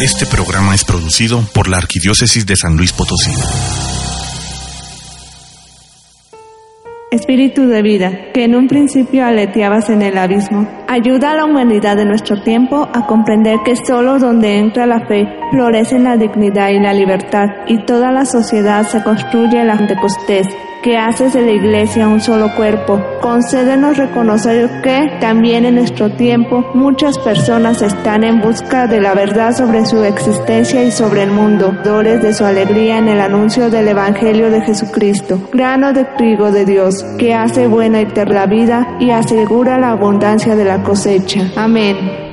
Este programa es producido por la Arquidiócesis de San Luis Potosí. Espíritu de vida, que en un principio aleteabas en el abismo, ayuda a la humanidad de nuestro tiempo a comprender que solo donde entra la fe florecen la dignidad y la libertad, y toda la sociedad se construye la Pentecostés, que haces de la iglesia un solo cuerpo. Concédenos reconocer que también en nuestro tiempo muchas personas están en busca de la verdad sobre su existencia y sobre el mundo, dores de su alegría en el anuncio del Evangelio de Jesucristo, grano de trigo de Dios, que hace buena y eterna vida y asegura la abundancia de la cosecha. Amén.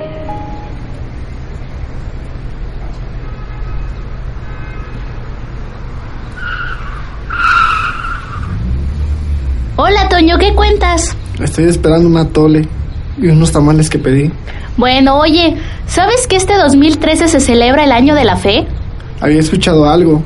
Toño, ¿qué cuentas? Estoy esperando una tole y unos tamales que pedí. Bueno, oye, ¿sabes que este 2013 se celebra el Año de la Fe? Había escuchado algo.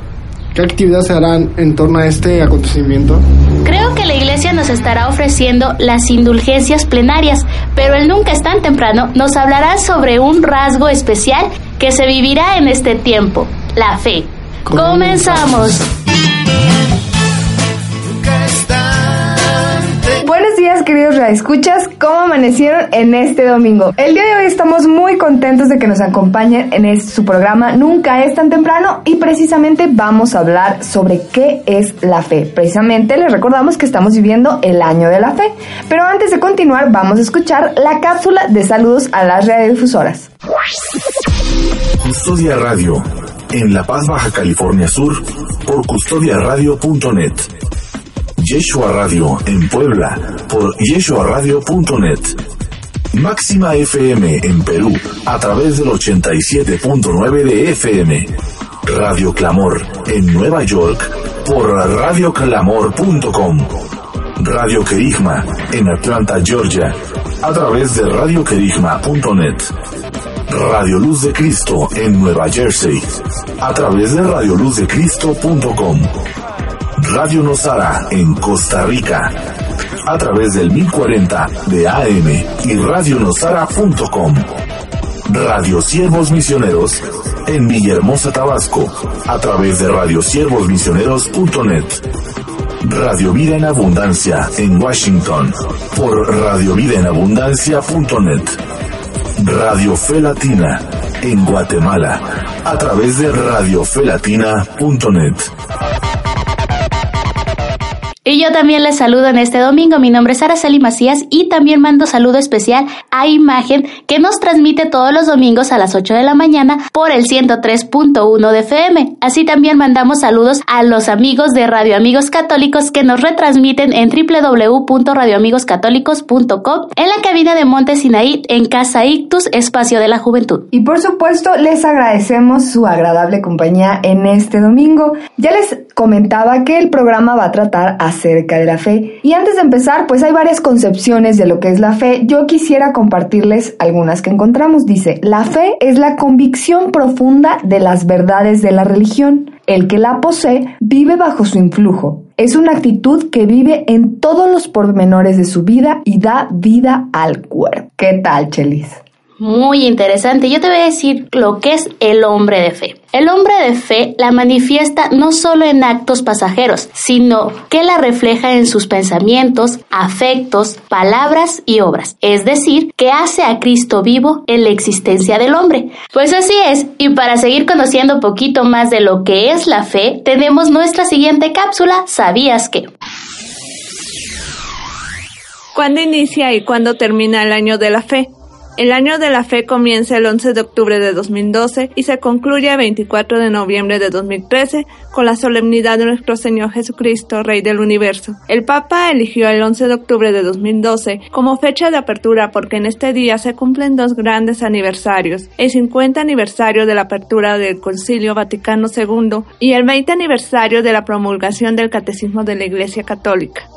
¿Qué actividades se harán en torno a este acontecimiento? Creo que la iglesia nos estará ofreciendo las indulgencias plenarias, pero el nunca es tan temprano nos hablará sobre un rasgo especial que se vivirá en este tiempo, la fe. Comenzamos. Buenos días, queridos escuchas. ¿Cómo amanecieron en este domingo? El día de hoy estamos muy contentos de que nos acompañen en este, su programa Nunca es tan temprano y precisamente vamos a hablar sobre qué es la fe. Precisamente les recordamos que estamos viviendo el año de la fe. Pero antes de continuar, vamos a escuchar la cápsula de saludos a las radiodifusoras. Custodia Radio, en La Paz, Baja California Sur, por custodiaradio.net. Yeshua Radio en Puebla por yeshuaradio.net. Máxima FM en Perú a través del 87.9 de FM. Radio Clamor en Nueva York por radioclamor.com. Radio Querigma en Atlanta, Georgia a través de radioquerigma.net. Radio Luz de Cristo en Nueva Jersey a través de radioluzdecristo.com. Radio Nosara en Costa Rica a través del 1040 de AM y radionosara.com. Radio Siervos Misioneros en Villahermosa, Tabasco a través de radiosiervosmisioneros.net. Radio Vida en Abundancia en Washington por radiovidaenabundancia.net. Radio Fe Latina en Guatemala a través de radiofelatina.net. Y yo también les saludo en este domingo. Mi nombre es Araceli Macías y también mando saludo especial a Imagen que nos transmite todos los domingos a las 8 de la mañana por el 103.1 de FM. Así también mandamos saludos a los amigos de Radio Amigos Católicos que nos retransmiten en www.radioamigoscatólicos.com en la cabina de Monte Sinaí en Casa Ictus, Espacio de la Juventud. Y por supuesto, les agradecemos su agradable compañía en este domingo. Ya les comentaba que el programa va a tratar de la fe. Y antes de empezar, pues hay varias concepciones de lo que es la fe. Yo quisiera compartirles algunas que encontramos. Dice, la fe es la convicción profunda de las verdades de la religión. El que la posee vive bajo su influjo. Es una actitud que vive en todos los pormenores de su vida y da vida al cuerpo. ¿Qué tal, Chelis? Muy interesante. Yo te voy a decir lo que es el hombre de fe. El hombre de fe la manifiesta no solo en actos pasajeros, sino que la refleja en sus pensamientos, afectos, palabras y obras. Es decir, que hace a Cristo vivo en la existencia del hombre. Pues así es, y para seguir conociendo un poquito más de lo que es la fe, tenemos nuestra siguiente cápsula, ¿Sabías qué? ¿Cuándo inicia y cuándo termina el año de la fe? El año de la fe comienza el 11 de octubre de 2012 y se concluye el 24 de noviembre de 2013 con la solemnidad de nuestro Señor Jesucristo, Rey del Universo. El Papa eligió el 11 de octubre de 2012 como fecha de apertura porque en este día se cumplen dos grandes aniversarios, el 50 aniversario de la apertura del Concilio Vaticano II y el 20 aniversario de la promulgación del Catecismo de la Iglesia Católica.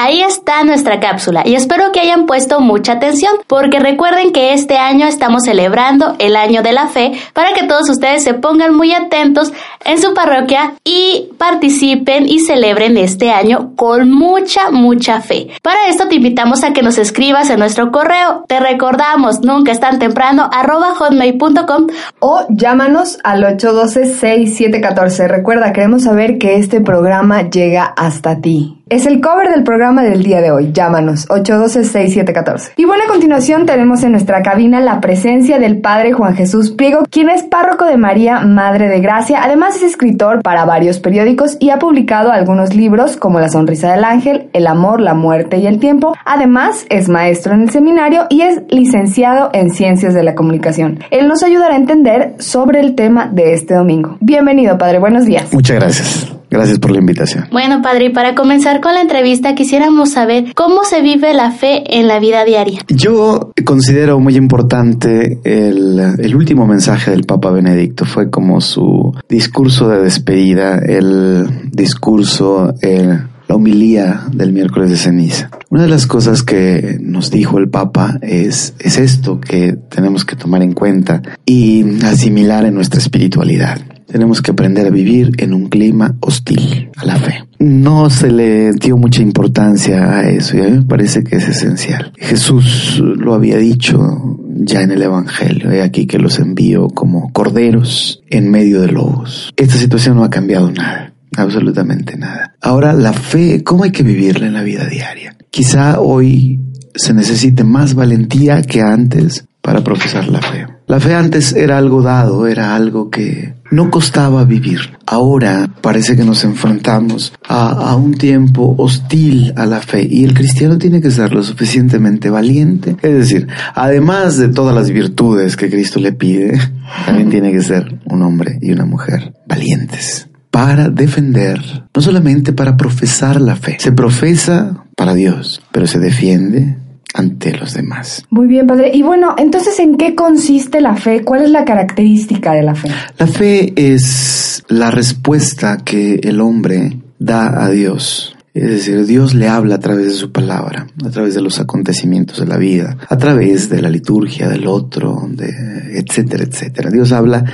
Ahí está nuestra cápsula y espero que hayan puesto mucha atención porque recuerden que este año estamos celebrando el año de la fe para que todos ustedes se pongan muy atentos en su parroquia y participen y celebren este año con mucha, mucha fe. Para esto te invitamos a que nos escribas en nuestro correo. Te recordamos, nunca es tan temprano, hotmail.com o llámanos al 812-6714. Recuerda, queremos saber que este programa llega hasta ti. Es el cover del programa del día de hoy. Llámanos 812-6714. Y bueno, a continuación tenemos en nuestra cabina la presencia del Padre Juan Jesús Priego, quien es párroco de María, Madre de Gracia. Además es escritor para varios periódicos y ha publicado algunos libros como La Sonrisa del Ángel, El Amor, la Muerte y el Tiempo. Además es maestro en el seminario y es licenciado en Ciencias de la Comunicación. Él nos ayudará a entender sobre el tema de este domingo. Bienvenido, Padre. Buenos días. Muchas gracias. Gracias por la invitación. Bueno, padre, y para comenzar con la entrevista, quisiéramos saber cómo se vive la fe en la vida diaria. Yo considero muy importante el, el último mensaje del Papa Benedicto. Fue como su discurso de despedida, el discurso, el, la humilía del miércoles de ceniza. Una de las cosas que nos dijo el Papa es, es esto que tenemos que tomar en cuenta y asimilar en nuestra espiritualidad. Tenemos que aprender a vivir en un clima hostil a la fe. No se le dio mucha importancia a eso y a mí me parece que es esencial. Jesús lo había dicho ya en el Evangelio, he aquí que los envío como corderos en medio de lobos. Esta situación no ha cambiado nada, absolutamente nada. Ahora, la fe, ¿cómo hay que vivirla en la vida diaria? Quizá hoy se necesite más valentía que antes para profesar la fe. La fe antes era algo dado, era algo que no costaba vivir. Ahora parece que nos enfrentamos a, a, un tiempo hostil a la fe y el cristiano tiene que ser lo suficientemente valiente. Es decir, además de todas las virtudes que Cristo le pide, también tiene que ser un hombre y una mujer valientes para defender, no solamente para profesar la fe. Se profesa para Dios, pero se defiende ante los demás. Muy bien, padre. Y bueno, entonces, ¿en qué consiste la fe? ¿Cuál es la característica de la fe? La fe es la respuesta que el hombre da a Dios. Es decir, Dios le habla a través de su palabra, a través de los acontecimientos de la vida, a través de la liturgia del otro, de etcétera, etcétera. Dios habla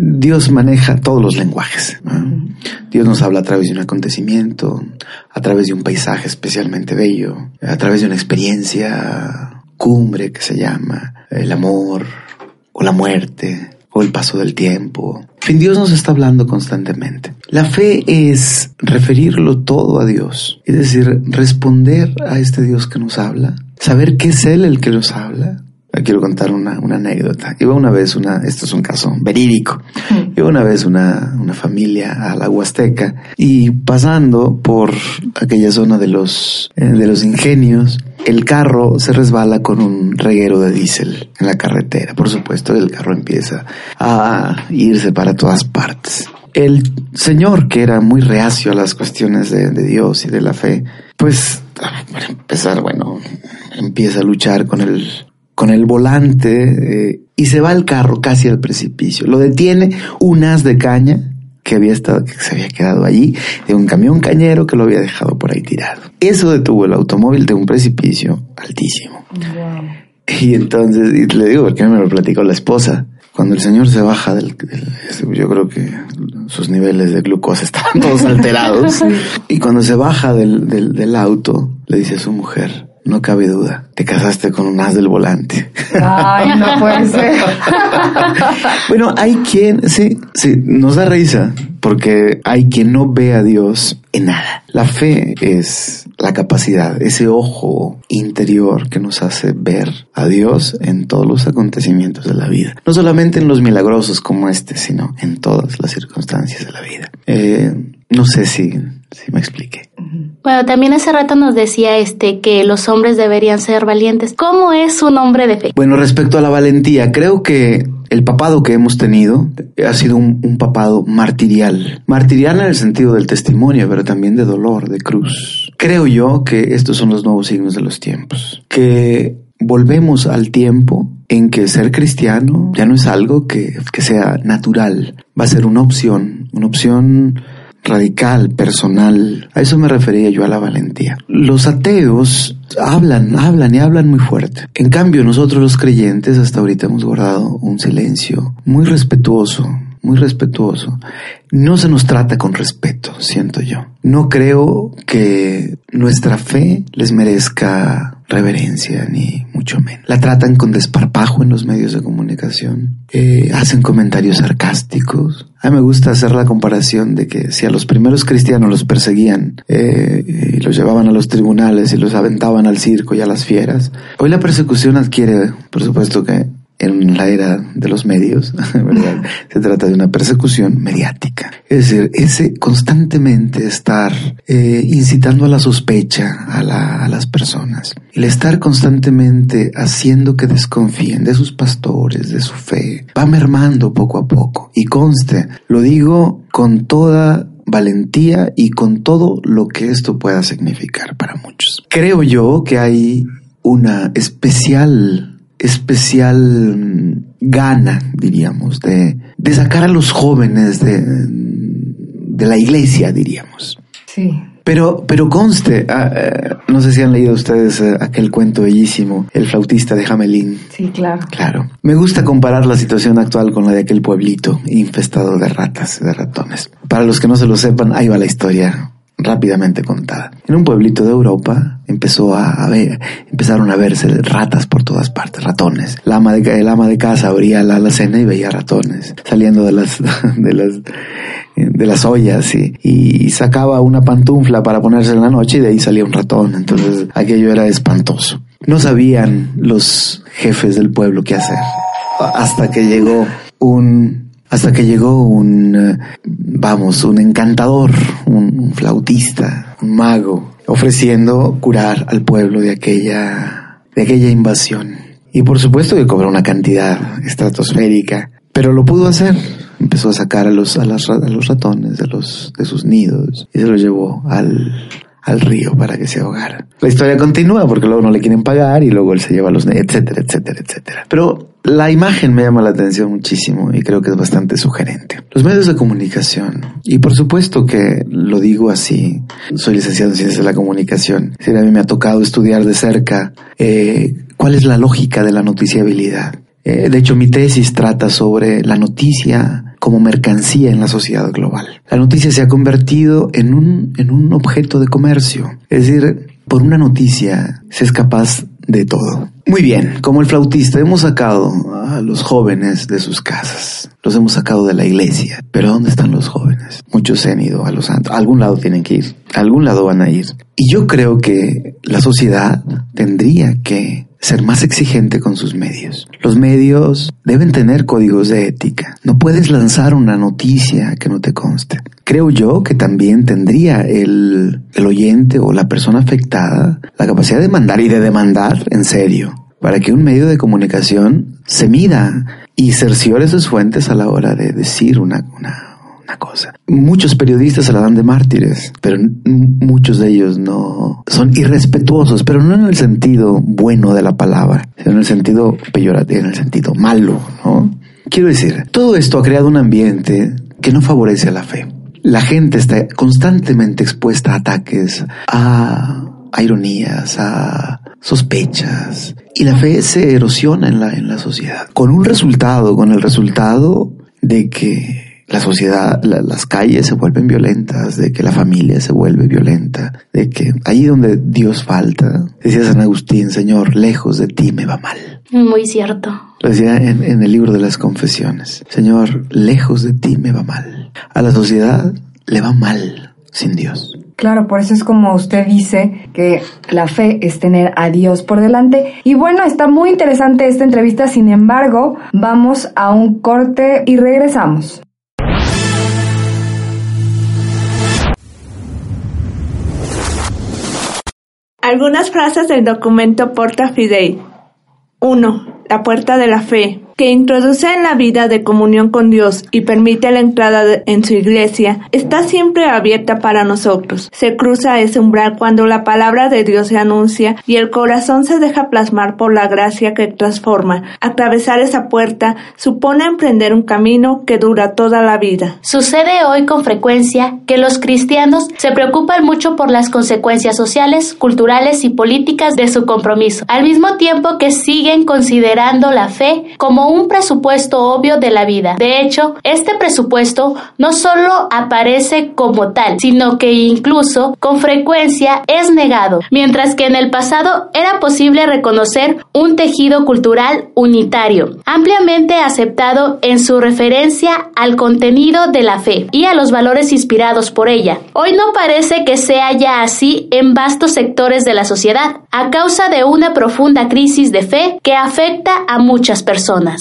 Dios maneja todos los lenguajes. Dios nos habla a través de un acontecimiento, a través de un paisaje especialmente bello, a través de una experiencia cumbre que se llama el amor o la muerte o el paso del tiempo. En fin, Dios nos está hablando constantemente. La fe es referirlo todo a Dios, es decir, responder a este Dios que nos habla, saber que es Él el que nos habla, quiero contar una, una, anécdota. Iba una vez una, esto es un caso verídico, iba una vez una, una familia a la Huasteca y pasando por aquella zona de los, eh, de los ingenios, el carro se resbala con un reguero de diésel en la carretera. Por supuesto, el carro empieza a irse para todas partes. El señor, que era muy reacio a las cuestiones de, de Dios y de la fe, pues para empezar, bueno, empieza a luchar con el con el volante eh, y se va el carro casi al precipicio. Lo detiene un as de caña que había estado, que se había quedado allí, de un camión cañero que lo había dejado por ahí tirado. Eso detuvo el automóvil de un precipicio altísimo. Wow. Y entonces, y le digo, porque me lo platicó la esposa. Cuando el señor se baja del, del, yo creo que sus niveles de glucosa estaban todos alterados. y cuando se baja del, del, del auto, le dice a su mujer, no cabe duda, te casaste con un as del volante. Ay, no puede ser. bueno, hay quien, sí, sí, nos da risa, porque hay quien no ve a Dios en nada. La fe es la capacidad, ese ojo interior que nos hace ver a Dios en todos los acontecimientos de la vida. No solamente en los milagrosos como este, sino en todas las circunstancias de la vida. Eh, no sé si, si me expliqué. Bueno, también hace rato nos decía este que los hombres deberían ser valientes. ¿Cómo es un hombre de fe? Bueno, respecto a la valentía, creo que el papado que hemos tenido ha sido un, un, papado martirial. Martirial en el sentido del testimonio, pero también de dolor, de cruz. Creo yo que estos son los nuevos signos de los tiempos. Que volvemos al tiempo en que ser cristiano ya no es algo que, que sea natural. Va a ser una opción, una opción radical, personal. A eso me refería yo a la valentía. Los ateos hablan, hablan y hablan muy fuerte. En cambio, nosotros los creyentes hasta ahorita hemos guardado un silencio muy respetuoso, muy respetuoso. No se nos trata con respeto, siento yo. No creo que nuestra fe les merezca reverencia, ni mucho menos. La tratan con desparpajo en los medios de comunicación. Eh, hacen comentarios sarcásticos. A mí me gusta hacer la comparación de que si a los primeros cristianos los perseguían eh, y los llevaban a los tribunales y los aventaban al circo y a las fieras, hoy la persecución adquiere, por supuesto que en la era de los medios, ¿verdad? Se trata de una persecución mediática. Es decir, ese constantemente estar eh, incitando a la sospecha a, a, las personas. El estar constantemente haciendo que desconfíen de sus pastores, de su fe, va mermando poco a poco. Y conste, lo digo con toda valentía y con todo lo que esto pueda significar para muchos. Creo yo que hay una especial especial mm, gana, diríamos, de, de sacar a los jóvenes de, de la iglesia, diríamos. Sí. Pero, pero conste, ah, eh, no sé si han leído ustedes eh, aquel cuento bellísimo, El flautista de Hamelin. Sí, claro. Claro. Me gusta comparar la situación actual con la de aquel pueblito infestado de ratas, de ratones. Para los que no se lo sepan, ahí va la historia rápidamente contada. En un pueblito de Europa empezó a, ver, empezaron a verse ratas por todas partes, ratones. La ama de, el ama de casa abría la alacena y veía ratones saliendo de las, de las, de las ollas y, y sacaba una pantufla para ponerse en la noche y de ahí salía un ratón. Entonces aquello era espantoso. No sabían los jefes del pueblo qué hacer hasta que llegó un hasta que llegó un, eh, vamos, un encantador, un flautista, un mago, ofreciendo curar al pueblo de aquella, de aquella invasión. Y por supuesto que cobró una cantidad estratosférica, pero lo pudo hacer. Empezó a sacar a los, a, a los ratones de, los, de sus nidos y se los llevó al, al río para que se ahogara. La historia continúa porque luego no le quieren pagar y luego él se lleva a los etcétera, etcétera, etcétera. Pero la imagen me llama la atención muchísimo y creo que es bastante sugerente. Los medios de comunicación, y por supuesto que lo digo así, soy licenciado en Ciencias de la Comunicación, a mí me ha tocado estudiar de cerca eh, cuál es la lógica de la noticiabilidad. Eh, de hecho, mi tesis trata sobre la noticia como mercancía en la sociedad global. La noticia se ha convertido en un, en un objeto de comercio. Es decir, por una noticia se es capaz de todo. Muy bien, como el flautista, hemos sacado a los jóvenes de sus casas, los hemos sacado de la iglesia, pero ¿dónde están los jóvenes? Muchos se han ido a los santos, a algún lado tienen que ir, a algún lado van a ir. Y yo creo que la sociedad tendría que ser más exigente con sus medios. Los medios deben tener códigos de ética. No puedes lanzar una noticia que no te conste. Creo yo que también tendría el, el oyente o la persona afectada la capacidad de mandar y de demandar en serio para que un medio de comunicación se mida y cerciore sus fuentes a la hora de decir una, una, cosa. Muchos periodistas se la dan de mártires, pero muchos de ellos no son irrespetuosos, pero no en el sentido bueno de la palabra, sino en el sentido peyorativo, en el sentido malo, ¿no? Quiero decir, todo esto ha creado un ambiente que no favorece a la fe. La gente está constantemente expuesta a ataques, a, ironías, a sospechas, y la fe se erosiona en la, en la sociedad. Con un resultado, con el resultado de que la sociedad, las calles se vuelven violentas, de que la familia se vuelve violenta, de que ahí donde Dios falta, decía San Agustín, Señor, lejos de ti me va mal. Muy cierto. Lo decía en, en el libro de las confesiones, Señor, lejos de ti me va mal. A la sociedad le va mal sin Dios. Claro, por eso es como usted dice que la fe es tener a Dios por delante. Y bueno, está muy interesante esta entrevista, sin embargo, vamos a un corte y regresamos. Algunas frases del documento Porta Fidei. 1. La puerta de la fe. Que introduce en la vida de comunión con Dios y permite la entrada en su iglesia, está siempre abierta para nosotros. Se cruza ese umbral cuando la palabra de Dios se anuncia y el corazón se deja plasmar por la gracia que transforma. Atravesar esa puerta supone emprender un camino que dura toda la vida. Sucede hoy con frecuencia que los cristianos se preocupan mucho por las consecuencias sociales, culturales y políticas de su compromiso, al mismo tiempo que siguen considerando la fe como un presupuesto obvio de la vida. De hecho, este presupuesto no solo aparece como tal, sino que incluso con frecuencia es negado, mientras que en el pasado era posible reconocer un tejido cultural unitario, ampliamente aceptado en su referencia al contenido de la fe y a los valores inspirados por ella. Hoy no parece que sea ya así en vastos sectores de la sociedad, a causa de una profunda crisis de fe que afecta a muchas personas.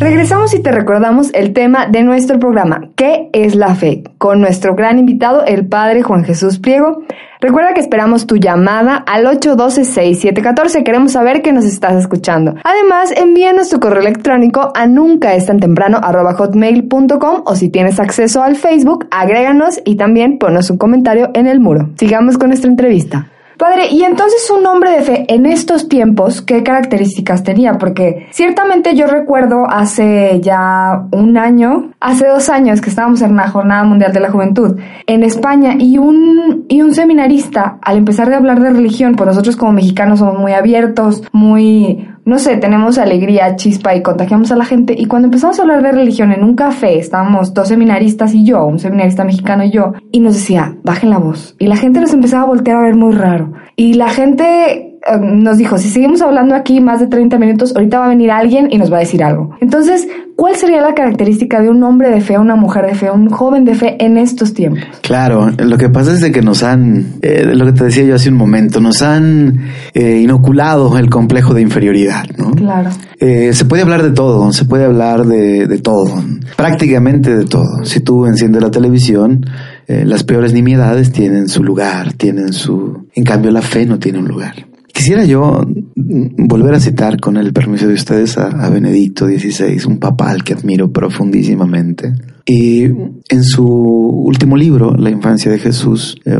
Regresamos y te recordamos el tema de nuestro programa, ¿qué es la fe? Con nuestro gran invitado, el Padre Juan Jesús Pliego. Recuerda que esperamos tu llamada al 812-6714. Queremos saber que nos estás escuchando. Además, envíanos tu correo electrónico a nunca es tan temprano hotmail.com o si tienes acceso al Facebook, agréganos y también ponos un comentario en el muro. Sigamos con nuestra entrevista. Padre, y entonces un hombre de fe en estos tiempos, ¿qué características tenía? Porque ciertamente yo recuerdo hace ya un año, hace dos años que estábamos en la Jornada Mundial de la Juventud en España y un, y un seminarista, al empezar de hablar de religión, pues nosotros como mexicanos somos muy abiertos, muy no sé, tenemos alegría, chispa y contagiamos a la gente. Y cuando empezamos a hablar de religión en un café, estábamos dos seminaristas y yo, un seminarista mexicano y yo, y nos decía, bajen la voz. Y la gente nos empezaba a voltear a ver muy raro. Y la gente nos dijo, si seguimos hablando aquí más de 30 minutos, ahorita va a venir alguien y nos va a decir algo. Entonces, ¿cuál sería la característica de un hombre de fe, una mujer de fe, un joven de fe en estos tiempos? Claro, lo que pasa es de que nos han, eh, lo que te decía yo hace un momento, nos han eh, inoculado el complejo de inferioridad, ¿no? Claro. se puede hablar de todo, se puede hablar de, de todo, prácticamente de todo. Si tú enciendes la televisión, las peores nimiedades tienen su lugar, tienen su... En cambio, la fe no tiene un lugar. Quisiera yo volver a citar con el permiso de ustedes a, Benedicto XVI, un papa al que admiro profundísimamente. Y en su último libro, La infancia de Jesús, eh,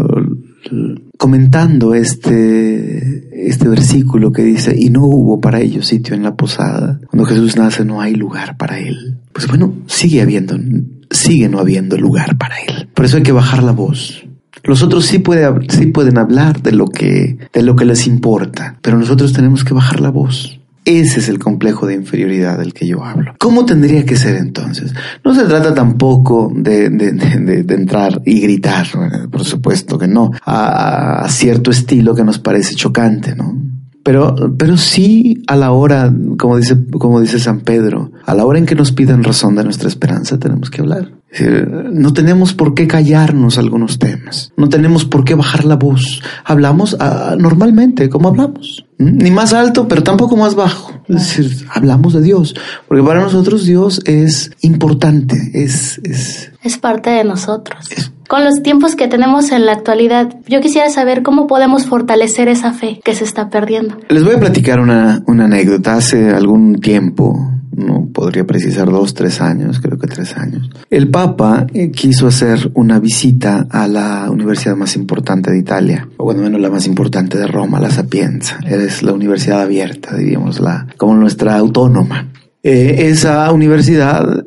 comentando este, este versículo que dice, y no hubo para ellos sitio en la posada. Cuando Jesús nace no hay lugar para él. Pues bueno, sigue habiendo, sigue no habiendo lugar para él. Por eso hay que bajar la voz. Los otros sí, sí pueden hablar de lo, que, de lo que les importa, pero nosotros tenemos que bajar la voz. Ese es el complejo de inferioridad del que yo hablo. ¿Cómo tendría que ser entonces? No se trata tampoco de, de, entrar y gritar, por supuesto que no, a, a, cierto estilo que nos parece chocante, ¿no? Pero, pero sí a la hora, como dice, como dice San Pedro, a la hora en que nos piden razón de nuestra esperanza, tenemos que hablar. No tenemos por qué callarnos algunos temas. No tenemos por qué bajar la voz. Hablamos ah, normalmente, como hablamos. Ni más alto, pero tampoco más bajo. Es decir, hablamos de Dios. Porque para nosotros Dios es importante. Es, es, es parte de nosotros. Con los tiempos que tenemos en la actualidad, yo quisiera saber cómo podemos fortalecer esa fe que se está perdiendo. Les voy a platicar una, una anécdota. Hace algún tiempo, no podría precisar dos, tres años, creo que tres años. El Papa eh, quiso hacer una visita a la universidad más importante de Italia, o bueno, menos la más importante de Roma, la Sapienza. Es la universidad abierta, diríamos, la, como nuestra autónoma. Eh, esa universidad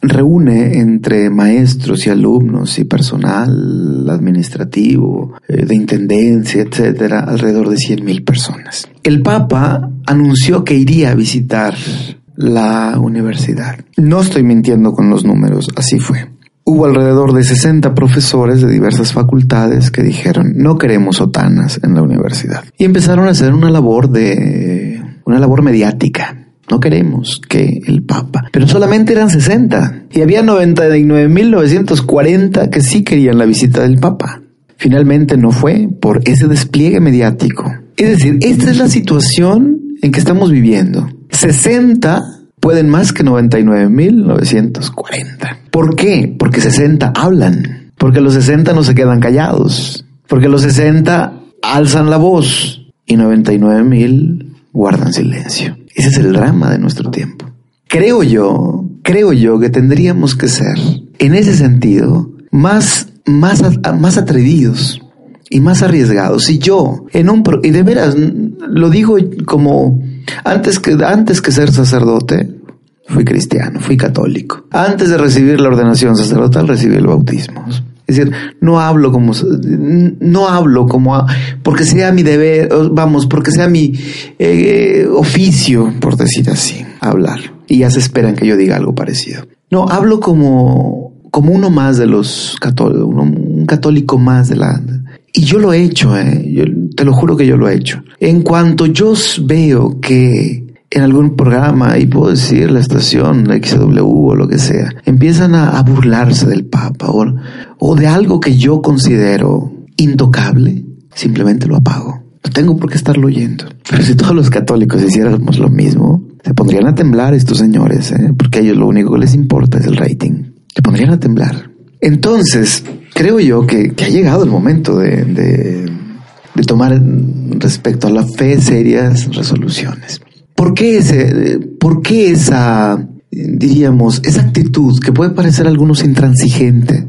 reúne entre maestros y alumnos y personal administrativo, eh, de intendencia, etcétera, alrededor de 100.000 personas. El Papa anunció que iría a visitar la universidad. No estoy mintiendo con los números, así fue. Hubo alrededor de 60 profesores de diversas facultades que dijeron, no queremos sotanas en la universidad. Y empezaron a hacer una labor de, una labor mediática. No queremos que el Papa. Pero solamente eran 60. Y había 99.940 que sí querían la visita del Papa. Finalmente no fue por ese despliegue mediático. Es decir, esta es la situación en que estamos viviendo. 60 pueden más que 99.940. ¿Por qué? Porque 60 hablan. Porque los 60 no se quedan callados. Porque los 60 alzan la voz. y 99 mil guardan silencio. Ese es el drama de nuestro tiempo. Creo yo, creo yo que tendríamos que ser, en ese sentido, más, más, más atrevidos y más arriesgados. Si yo, en un, y de veras, lo digo como, antes que, antes que ser sacerdote, fui cristiano, fui católico. Antes de recibir la ordenación sacerdotal, recibí el bautismo. Es decir, no hablo como, no hablo como, porque sea mi deber, vamos, porque sea mi eh, oficio, por decir así, hablar. Y ya se esperan que yo diga algo parecido. No, hablo como, como uno más de los católicos, un católico más de la... Y yo lo he hecho, eh, yo, te lo juro que yo lo he hecho. En cuanto yo veo que en algún programa, y puedo decir la estación, XW o lo que sea, empiezan a, burlarse del Papa o, o de algo que yo considero intocable, simplemente lo apago. No tengo por qué estarlo oyendo. Pero si todos los católicos hiciéramos lo mismo, se pondrían a temblar estos señores, ¿eh? porque a ellos lo único que les importa es el rating. Se pondrían a temblar. Entonces, creo yo que, ha llegado el momento de, de, de tomar respecto a la fe serias resoluciones. ¿Por qué, ese, ¿Por qué esa, diríamos, esa actitud que puede parecer a algunos intransigente?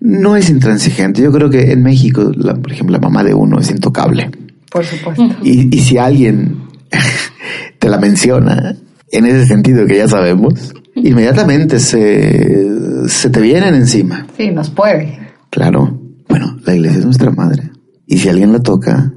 No es intransigente. Yo creo que en México, por ejemplo, la mamá de uno es intocable. Por supuesto. Y, y si alguien te la menciona, en ese sentido que ya sabemos, inmediatamente se, se te vienen encima. Sí, nos puede. Claro. Bueno, la iglesia es nuestra madre. Y si alguien la toca,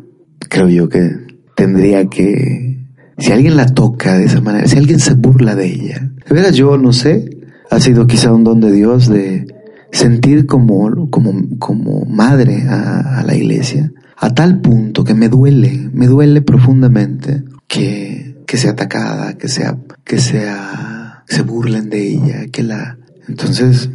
creo yo que tendría que si alguien la toca de esa manera, si alguien se burla de ella, de veras yo no sé, ha sido quizá un don de Dios de sentir como, como, como madre a, la iglesia, a tal punto que me duele, me duele profundamente que, que sea atacada, que sea, que sea, se burlen de ella, que la, entonces,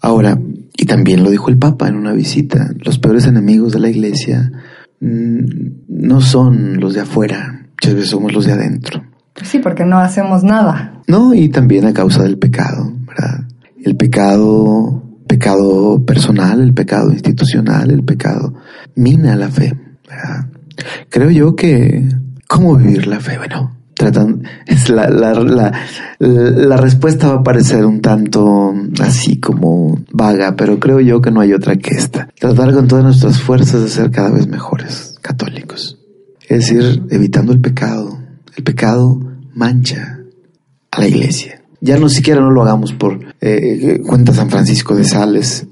ahora, y también lo dijo el Papa en una visita, los peores enemigos de la iglesia mm, no son los de afuera, Muchas veces somos los de adentro. Sí, porque no hacemos nada. No, y también a causa del pecado, ¿verdad? El pecado, pecado personal, el pecado institucional, el pecado mina la fe, ¿verdad? Creo yo que, ¿cómo vivir la fe? Bueno, es la, respuesta va a parecer un tanto así como vaga, pero creo yo que no hay otra que esta. Tratar con todas nuestras fuerzas de ser cada vez mejores católicos. Es decir, evitando el pecado. El pecado mancha a la iglesia. Ya no siquiera no lo hagamos por eh, cuenta San Francisco de Sales.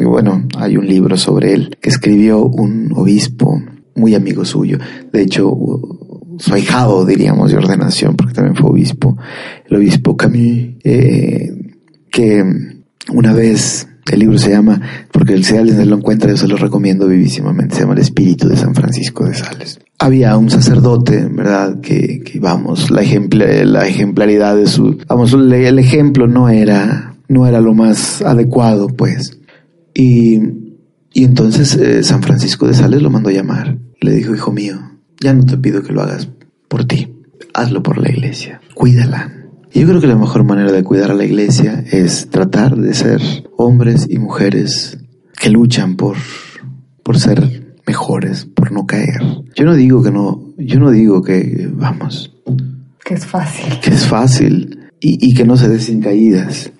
bueno, hay un libro sobre él que escribió un obispo muy amigo suyo. De hecho, su ahijado, diríamos, de ordenación, porque también fue obispo, el obispo Camus, eh, que una vez el libro se llama, porque el si lo encuentra, yo se lo recomiendo vivísimamente, se llama El Espíritu de San Francisco de Sales. Había un sacerdote, ¿verdad? Que, que vamos, la, la ejemplaridad de su, vamos, el ejemplo no era, no era lo más adecuado, pues. Y, y entonces eh, San Francisco de Sales lo mandó a llamar. Le dijo, hijo mío, ya no te pido que lo hagas por ti, hazlo por la iglesia, cuídala yo creo que la mejor manera de cuidar a la iglesia es tratar de ser hombres y mujeres que luchan por, por ser mejores, por no caer. Yo no digo que no, yo no digo que, vamos. Que es fácil. Que es fácil y, y que no se des sin caídas,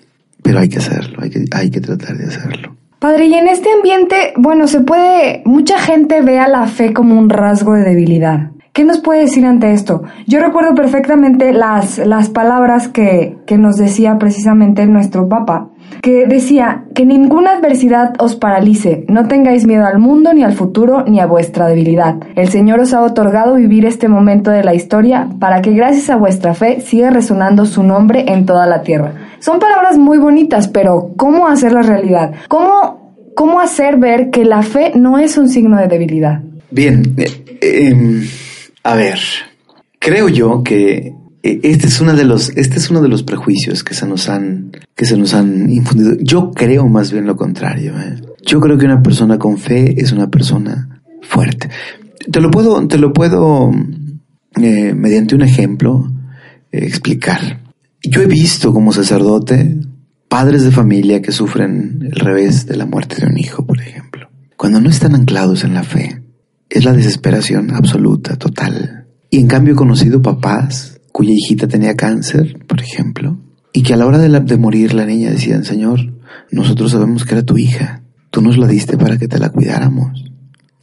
pero hay que hacerlo, hay que, hay que tratar de hacerlo. Padre, y en este ambiente, bueno, se puede, mucha gente ve a la fe como un rasgo de debilidad. ¿Qué nos puede decir ante esto? Yo recuerdo perfectamente las, las palabras que, que nos decía precisamente nuestro Papa, que decía que ninguna adversidad os paralice, no tengáis miedo al mundo, ni al futuro, ni a vuestra debilidad. El Señor os ha otorgado vivir este momento de la historia para que gracias a vuestra fe siga resonando su nombre en toda la tierra. Son palabras muy bonitas, pero ¿cómo hacerlas realidad? ¿Cómo, cómo hacer ver que la fe no es un signo de debilidad? Bien, eh, em, a ver, creo yo que eh, este es uno de los, este es uno de los prejuicios que se nos han, que se nos han infundido. Yo creo más bien lo contrario. ¿eh? Yo creo que una persona con fe es una persona fuerte. Te lo puedo, te lo puedo, eh, mediante un ejemplo, explicar. Yo he visto como sacerdote padres de familia que sufren el revés de la muerte de un hijo, por ejemplo. Cuando no están anclados en la fe, es la desesperación absoluta, total. Y en cambio he conocido papás cuya hijita tenía cáncer, por ejemplo, y que a la hora de, de morir la niña decían, Señor, nosotros sabemos que era tu hija, tú nos la diste para que te la cuidáramos.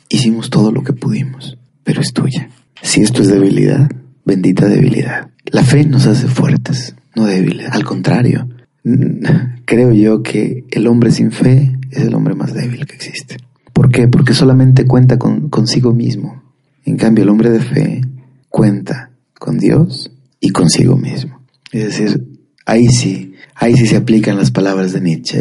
Hicimos todo lo que pudimos, pero es tuya. Si esto es debilidad, bendita debilidad. La fe nos hace fuertes, no débiles, al contrario. Creo yo que el hombre sin fe es el hombre más débil que existe. ¿Por qué? Porque solamente cuenta con, consigo mismo. En cambio, el hombre de fe cuenta con Dios y consigo mismo. Es decir, ahí sí, ahí sí se aplican las palabras de Nietzsche,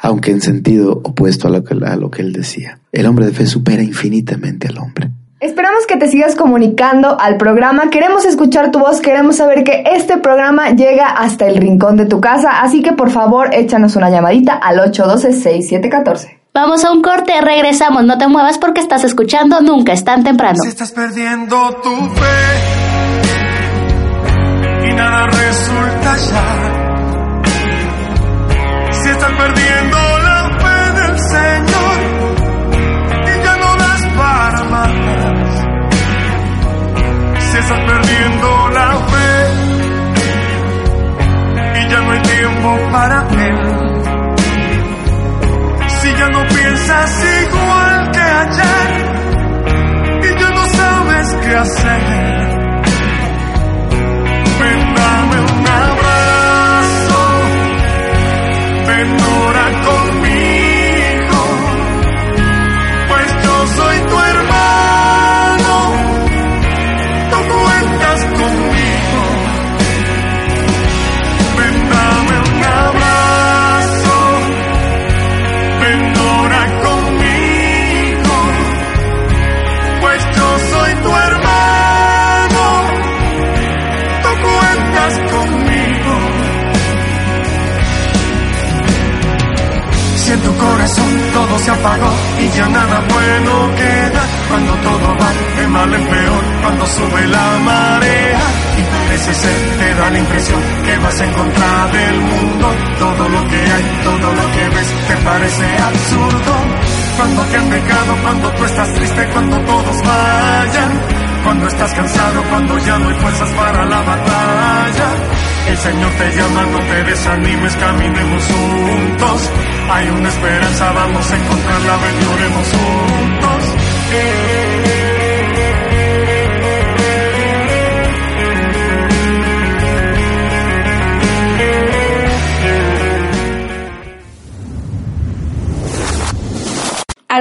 aunque en sentido opuesto a lo, que, a lo que él decía. El hombre de fe supera infinitamente al hombre. Esperamos que te sigas comunicando al programa. Queremos escuchar tu voz, queremos saber que este programa llega hasta el rincón de tu casa, así que por favor échanos una llamadita al 812-6714. Vamos a un corte, regresamos, no te muevas porque estás escuchando Nunca es tan temprano. Si estás perdiendo tu fe y nada resulta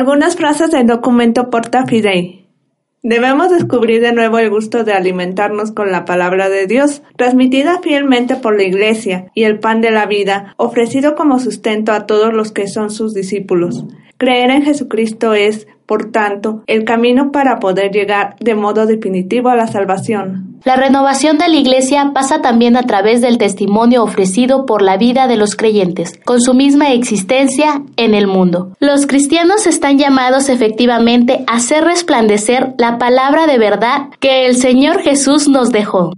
Algunas frases del documento Porta Fidei. Debemos descubrir de nuevo el gusto de alimentarnos con la palabra de Dios, transmitida fielmente por la Iglesia, y el pan de la vida, ofrecido como sustento a todos los que son sus discípulos. Creer en Jesucristo es, por tanto, el camino para poder llegar de modo definitivo a la salvación. La renovación de la Iglesia pasa también a través del testimonio ofrecido por la vida de los creyentes, con su misma existencia en el mundo. Los cristianos están llamados efectivamente a hacer resplandecer la palabra de verdad que el Señor Jesús nos dejó.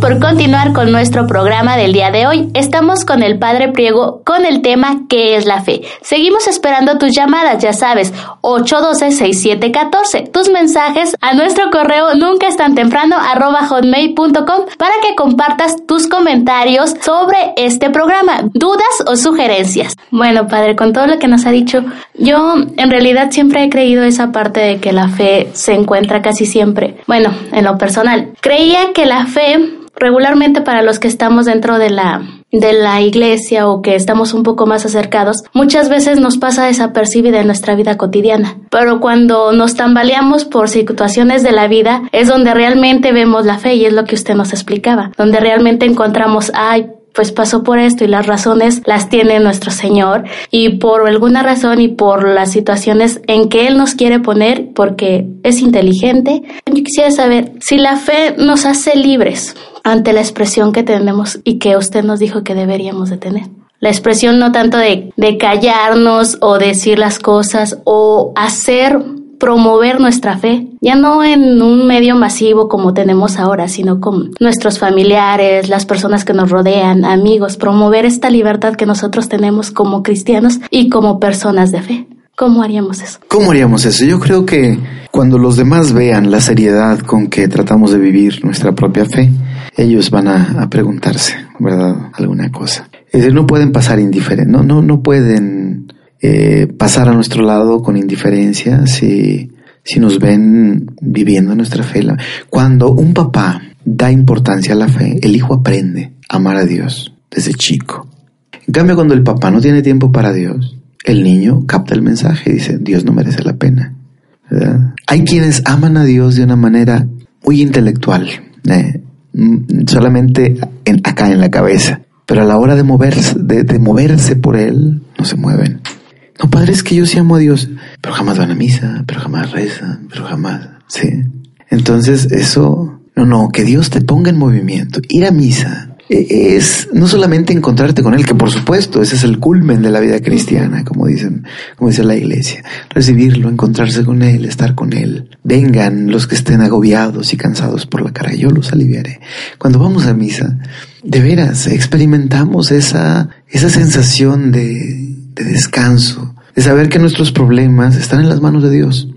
Por continuar con nuestro programa del día de hoy. Estamos con el Padre Priego con el tema ¿Qué es la fe? Seguimos esperando tus llamadas, ya sabes, 812-6714. Tus mensajes a nuestro correo nunca es temprano hotmail.com para que compartas tus comentarios sobre este programa, dudas o sugerencias. Bueno, Padre, con todo lo que nos ha dicho, yo en realidad siempre he creído esa parte de que la fe se encuentra casi siempre. Bueno, en lo personal, creía que la fe regularmente para los que estamos dentro de la de la iglesia o que estamos un poco más acercados, muchas veces nos pasa desapercibida en nuestra vida cotidiana. Pero cuando nos tambaleamos por situaciones de la vida, es donde realmente vemos la fe y es lo que usted nos explicaba, donde realmente encontramos, ay, pues pasó por esto y las razones las tiene nuestro Señor y por alguna razón y por las situaciones en que Él nos quiere poner porque es inteligente. Yo quisiera saber si la fe nos hace libres ante la expresión que tenemos y que usted nos dijo que deberíamos de tener. La expresión no tanto de, de callarnos o decir las cosas o hacer promover nuestra fe, ya no en un medio masivo como tenemos ahora, sino con nuestros familiares, las personas que nos rodean, amigos, promover esta libertad que nosotros tenemos como cristianos y como personas de fe. ¿Cómo haríamos eso? ¿Cómo haríamos eso? Yo creo que cuando los demás vean la seriedad con que tratamos de vivir nuestra propia fe, ellos van a, preguntarse, ¿verdad? Alguna cosa. Es decir, no pueden pasar indiferente, no, no, no pueden eh, pasar a nuestro lado con indiferencia si, si nos ven viviendo nuestra fe. Cuando un papá da importancia a la fe, el hijo aprende a amar a Dios desde chico. En cambio, cuando el papá no tiene tiempo para Dios, el niño capta el mensaje y dice, Dios no merece la pena. Hay quienes aman a Dios de una manera muy intelectual, ¿eh? mm, solamente acá en la cabeza, pero a la hora de moverse, de, moverse por Él, no se mueven. No, padre, es que yo sí amo a Dios, pero jamás van a misa, pero jamás rezan, pero jamás, ¿sí? Entonces eso, no, no, que Dios te ponga en movimiento, ir a misa, e-, es no solamente encontrarte con Él, que por supuesto ese es el culmen de la vida cristiana, como dicen, como dice la iglesia, recibirlo, encontrarse con Él, estar con Él. Vengan los que estén agobiados y cansados por la cara, yo los aliviaré. Cuando vamos a misa, de veras experimentamos esa, esa sensación de, de descanso, de saber que nuestros problemas están en las manos de Dios.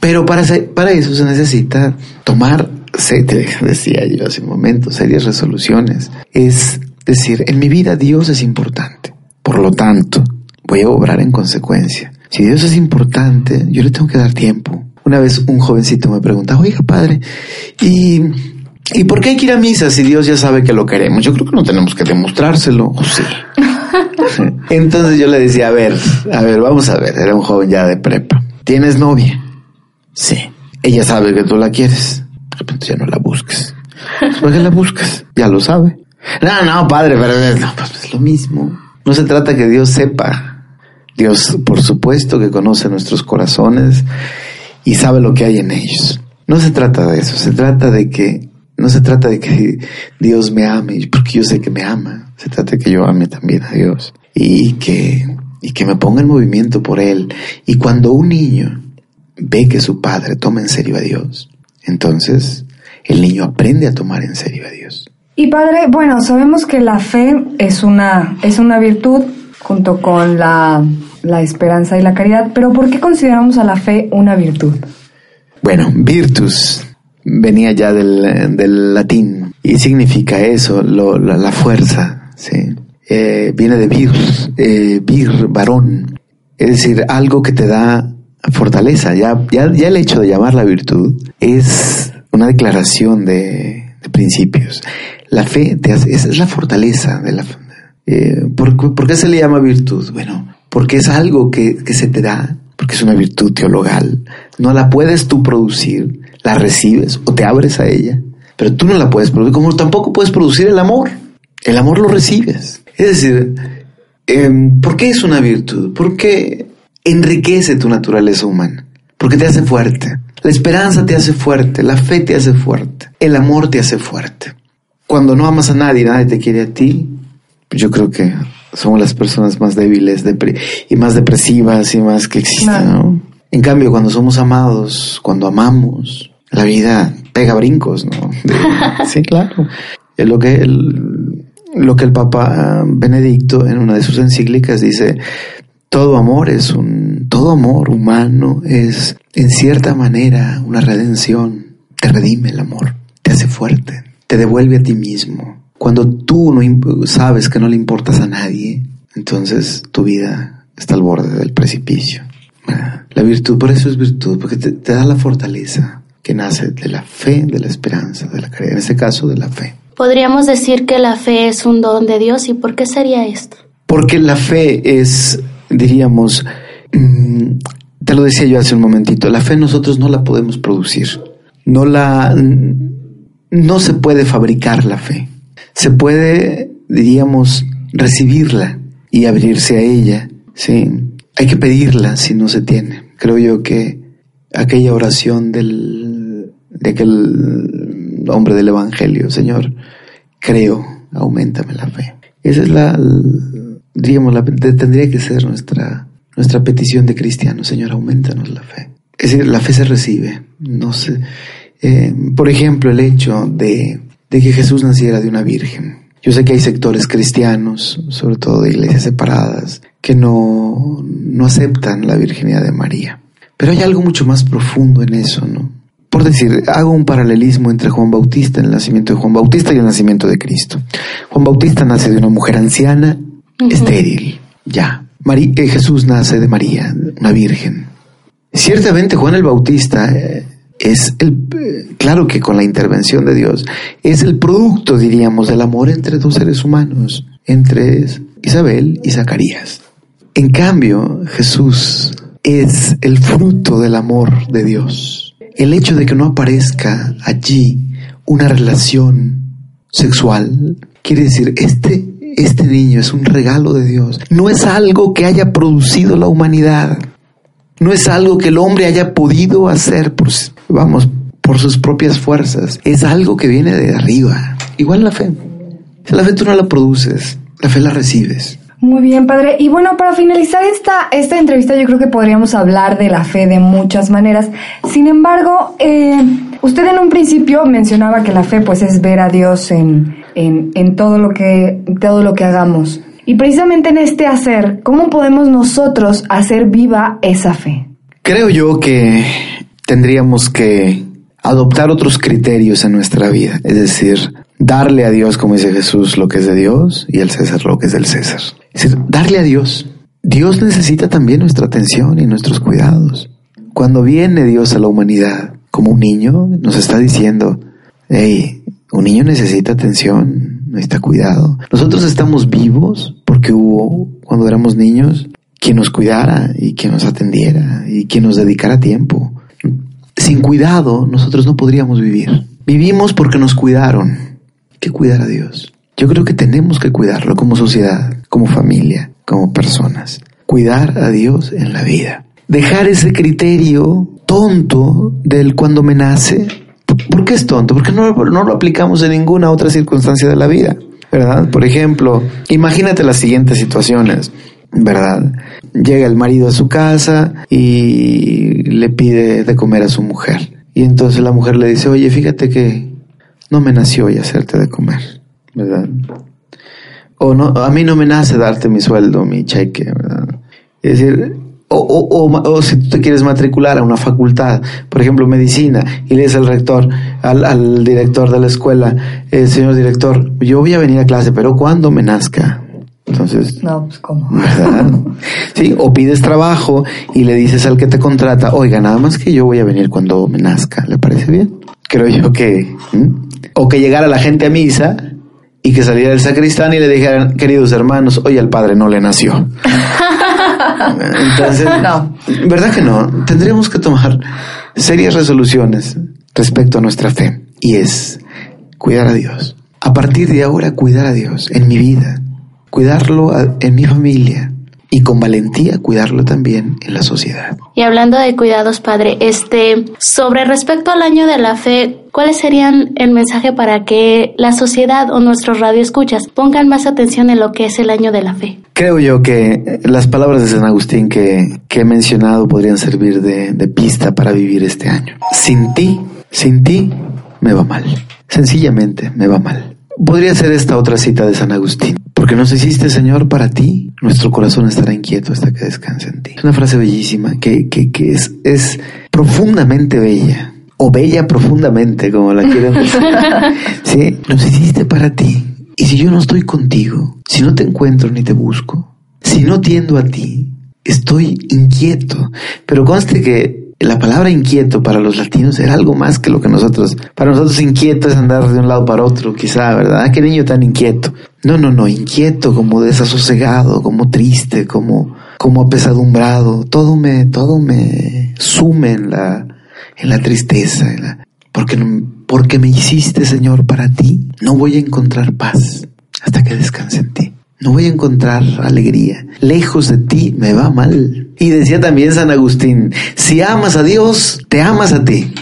Pero para, para eso se necesita tomar te decía yo hace un momento, serias resoluciones. Es decir, en mi vida Dios es importante. Por lo tanto, voy a obrar en consecuencia. Si Dios es importante, yo le tengo que dar tiempo. Una vez un jovencito me preguntaba, oiga padre, ¿y, ¿y por qué hay que ir a misa si Dios ya sabe que lo queremos? Yo creo que no tenemos que demostrárselo, ¿o sí? Entonces yo le decía, a ver, a ver, vamos a ver, era un joven ya de prepa. ¿Tienes novia? Sí. Ella sabe que tú la quieres repente ya no la busques. ¿Por qué la buscas? Ya lo sabe. No, no, padre, pero pues es lo mismo. No se trata que Dios sepa. Dios, por supuesto, que conoce nuestros corazones y sabe lo que hay en ellos. No se trata de eso, se trata de que, no se trata de que Dios me ame, porque yo sé que me ama. Se trata de que yo ame también a Dios y que, y que me ponga en movimiento por Él. Y cuando un niño ve que su padre toma en serio a Dios, entonces, el niño aprende a tomar en serio a Dios. Y padre, bueno, sabemos que la fe es una, es una virtud junto con la, la esperanza y la caridad, pero ¿por qué consideramos a la fe una virtud? Bueno, virtus venía ya del, del latín y significa eso, la, fuerza, ¿sí? Eh, viene de vir, eh, vir, varón, es decir, algo que te da fortaleza. Ya, ya, ya el hecho de llamar la virtud es una declaración de, principios. La fe hace, es, la fortaleza de la eh, ¿por, qué se le llama virtud? Bueno, porque es algo que, que se te da, porque es una virtud teologal. No la puedes tú producir, la recibes o te abres a ella, pero tú no la puedes producir, como tampoco puedes producir el amor. El amor lo recibes. Es decir, em, ¿por qué es una virtud? Porque enriquece tu naturaleza humana, porque te hace fuerte. La esperanza te hace fuerte, la fe te hace fuerte, el amor te hace fuerte. Cuando no amas a nadie, nadie te quiere a ti, yo creo que somos las personas más débiles y más depresivas y más que existen, En cambio, cuando somos amados, cuando amamos, la vida pega brincos, ¿no? sí, claro. Es lo que el, lo que el Papa Benedicto en una de sus encíclicas dice, todo amor es un, todo amor humano es en cierta manera una redención. Te redime el amor, te hace fuerte, te devuelve a ti mismo. Cuando tú no sabes que no le importas a nadie, entonces tu vida está al borde del precipicio. La virtud, por eso es virtud, porque te, te da la fortaleza que nace de la fe, de la esperanza, de la caridad, en este caso de la fe. Podríamos decir que la fe es un don de Dios y ¿por qué sería esto? Porque la fe es diríamos, mm, te lo decía yo hace un momentito, la fe nosotros no la podemos producir, no la, no se puede fabricar la fe, se puede, diríamos, recibirla y abrirse a ella, sí, hay que pedirla si no se tiene. Creo yo que aquella oración del, de aquel hombre del Evangelio, Señor, creo, aumentame la fe. Esa es la, diríamos, la, tendría que ser nuestra, nuestra petición de cristiano, Señor, aumentanos la fe. Es decir, la fe se recibe. No sé. Eh, por ejemplo, el hecho de, de que Jesús naciera de una virgen. Yo sé que hay sectores cristianos, sobre todo de iglesias separadas, que no, no aceptan la virginidad de María. Pero hay algo mucho más profundo en eso, ¿no? Por decir, hago un paralelismo entre Juan Bautista, el nacimiento de Juan Bautista y el nacimiento de Cristo. Juan Bautista nace de una mujer anciana, estéril, ya. Eh, Jesús nace de María, una virgen. Ciertamente Juan el Bautista eh, es el, eh, claro que con la intervención de Dios, es el producto, diríamos, del amor entre dos seres humanos, entre Isabel y Zacarías. En cambio, Jesús es el fruto del amor de Dios. El hecho de que no aparezca allí una relación sexual quiere decir, este, este niño es un regalo de Dios. No es algo que haya producido la humanidad. No es algo que el hombre haya podido hacer por, vamos, por sus propias fuerzas. Es algo que viene de arriba. Igual la fe. La fe tú no la produces, la fe la recibes. Muy bien, padre. Y bueno, para finalizar esta, esta entrevista, yo creo que podríamos hablar de la fe de muchas maneras. Sin embargo, eh, usted en un principio mencionaba que la fe, pues, es ver a Dios en, en, en todo lo que, todo lo que hagamos. Y precisamente en este hacer, ¿cómo podemos nosotros hacer viva esa fe? Creo yo que tendríamos que adoptar otros criterios en nuestra vida, es decir, darle a Dios, como dice Jesús, lo que es de Dios y al César lo que es del César. Darle a Dios. Dios necesita también nuestra atención y nuestros cuidados. Cuando viene Dios a la humanidad como un niño, nos está diciendo, hey, un niño necesita atención, necesita cuidado. Nosotros estamos vivos porque hubo, cuando éramos niños, quien nos cuidara y quien nos atendiera y quien nos dedicara tiempo. Sin cuidado, nosotros no podríamos vivir. Vivimos porque nos cuidaron. Que cuidar a Dios. Yo creo que tenemos que cuidarlo como sociedad, como familia, como personas. Cuidar a Dios en la vida. Dejar ese criterio tonto del cuando me nace ¿Por qué es tonto? Porque no, no lo aplicamos en ninguna otra circunstancia de la vida, ¿verdad? Por ejemplo, imagínate las siguientes situaciones. ¿verdad? Llega el marido a su casa y le pide de comer a su mujer. Y entonces la mujer le dice, oye, fíjate que no me nació hoy hacerte de comer, ¿verdad? O no, a mí no me nace darte mi sueldo, mi cheque, ¿verdad? Es decir, o, o, si tú te quieres matricular a una facultad, por ejemplo, medicina, y le dices al rector, al, director de la escuela, eh, señor director, yo voy a venir a clase, pero cuando me nazca. Entonces, no, pues cómo. Sí, o pides trabajo y le dices al que te contrata, oiga, nada más que yo voy a venir cuando me nazca, ¿le parece bien? Creo yo que, o que llegara la gente a misa y que saliera el sacristán y le dijeran, queridos hermanos, hoy al padre no le nació. Entonces, no. ¿verdad que no? Tendríamos que tomar serias resoluciones respecto a nuestra fe y es cuidar a Dios. A partir de ahora, cuidar a Dios en mi vida, cuidarlo en mi familia, y con valentía cuidarlo también en la sociedad. Y hablando de cuidados, padre, este, sobre respecto al año de la fe, ¿cuáles serían el mensaje para que la sociedad o nuestros radioescuchas pongan más atención en lo que es el año de la fe? Creo yo que las palabras de San Agustín que, que he mencionado podrían servir de, de pista para vivir este año. Sin ti, sin ti, me va mal. Sencillamente, me va mal. Podría ser esta otra cita de San Agustín. Porque nos hiciste, Señor, para ti, nuestro corazón estará inquieto hasta que descanse en ti. Es una frase bellísima que, que, que es, es profundamente bella. O bella profundamente, como la quieren decir. sí, nos hiciste para ti. Y si yo no estoy contigo, si no te encuentro ni te busco, si no tiendo a ti, estoy inquieto. Pero conste que la palabra inquieto para los latinos era algo más que lo que nosotros, para nosotros inquieto es andar de un lado para otro, quizá, ¿verdad? Ah, qué niño tan inquieto. No, no, no, inquieto, como desasosegado, como triste, como, como apesadumbrado. Todo me, todo me sume en la, en la tristeza, en la, porque, porque me hiciste, Señor, para ti. No voy a encontrar paz hasta que descanse en ti no voy a encontrar alegría. Lejos de ti me va mal. Y decía también San Agustín, si amas a Dios, te amas a ti.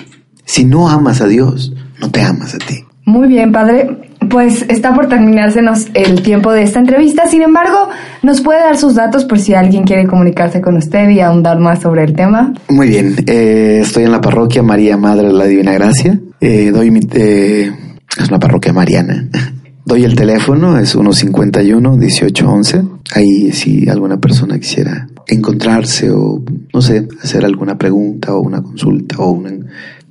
Si no amas a Dios, no te amas a ti. Muy bien, padre. pues está por terminársenos el tiempo de esta entrevista. Sin embargo, ¿nos puede dar sus datos por si alguien quiere comunicarse con usted y ahondar más sobre el tema? Muy bien, eh, estoy en la parroquia María Madre de la Divina Gracia. Eh, doy mi, eh, es una parroquia mariana. Doy el teléfono, es 151-1811. Ahí si alguna persona quisiera encontrarse o, no sé, hacer alguna pregunta o una consulta o una,